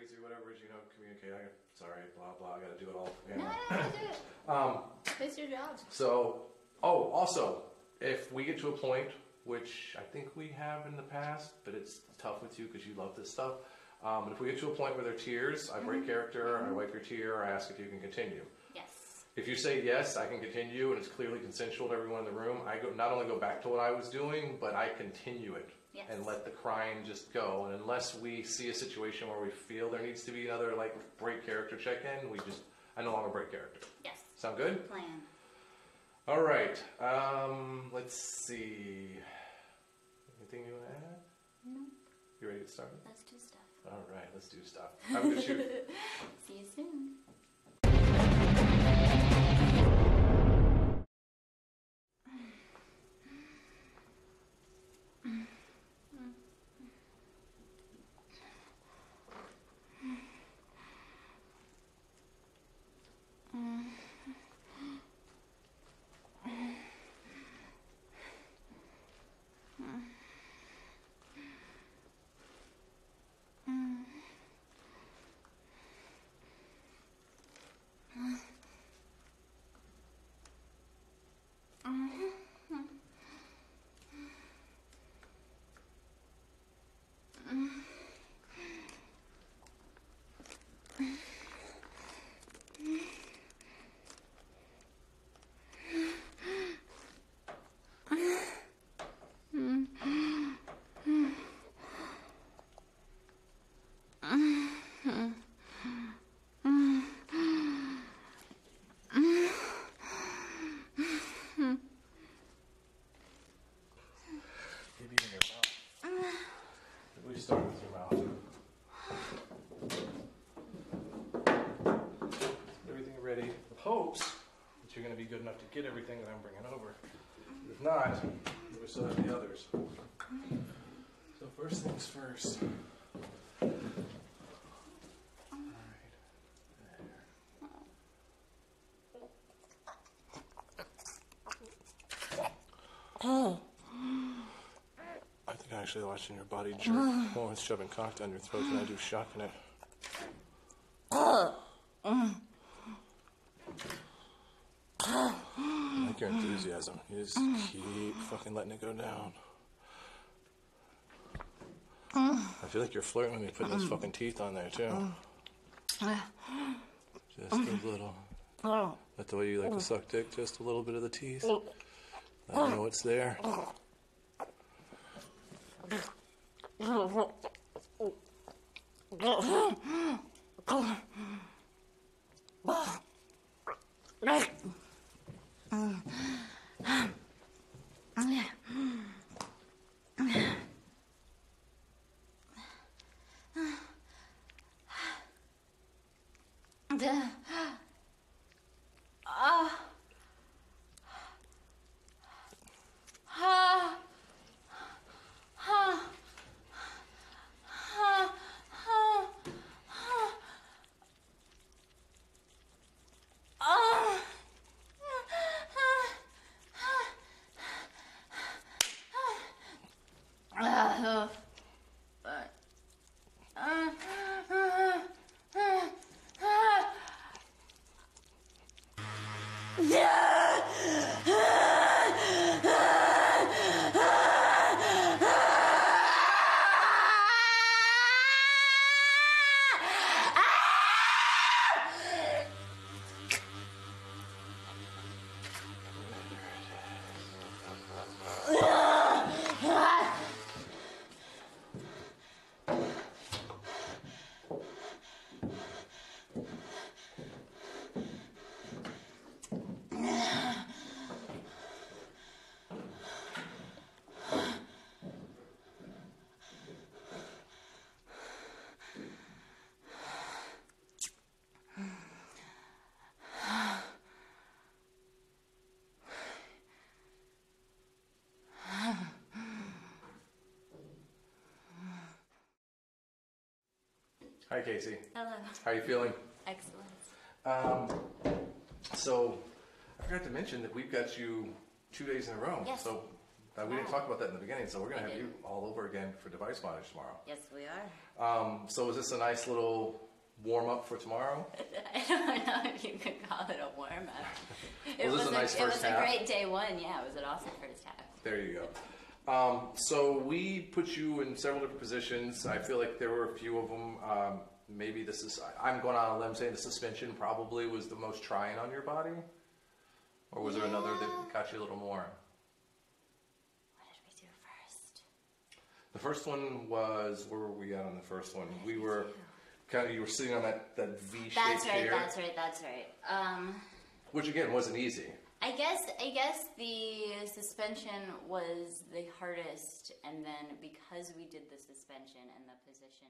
crazy or whatever, is you know, communicate. I sorry, blah blah. I got to do it all. No, no, no, do it. Um, It's your job. so, oh, also, if we get to a point, which I think we have in the past, but it's tough with you because you love this stuff. Um, but if we get to a point where there are tears, I break character, I wipe your tear, I ask if you can continue. Yes. If you say yes, I can continue, and it's clearly consensual to everyone in the room. I go not only go back to what I was doing, but I continue it Yes. and let the crying just go. And unless we see a situation where we feel there needs to be another like break character check in, we just I no longer break character. Yes. Sound good? Plan. All right. Um, let's see. Anything you want to add? No. You ready to get started? Let's do stuff. All right, let's do stuff. A good shoot. See you soon. Maybe in your mouth. We start with your mouth. Everything ready with hopes that you're going to be good enough to get everything that I'm bringing over. If not, we still have the others. So first things first. All right. There. I think I actually watching your body jerk while it's shoving cock down your throat and I do shocking it. I like your enthusiasm. You just keep fucking letting it go down. I feel like you're flirting with me putting those fucking teeth on there too. Just a little. That's the way you like to suck dick, just a little bit of the teeth. I know it's there. Да. Hi, Casey. Hello. How are you feeling? Excellent. Um, so, I forgot to mention that we've got you two days in a row. Yes. So, Uh, we didn't talk about that in the beginning, so we're gonna have you didn't. all over again for device bondage tomorrow. Yes, we are. Um, so is this a nice little warm up for tomorrow? I don't know if you could call it a warm up. It Was a nice it first was half? a great day one. Yeah, it was an awesome first half. There you go. Um, so we put you in several different positions. I feel like there were a few of them. Um, maybe this is, I'm going on a limb saying the suspension probably was the most trying on your body? Or was there another that Yeah. got you a little more? What did we do first? The first one was, where were we at on the first one? We were kind of, you were sitting on that, that V-shaped That's right. chair, That's right. That's right. Um, which again wasn't easy. I guess I guess the suspension was the hardest, and then because we did the suspension and the position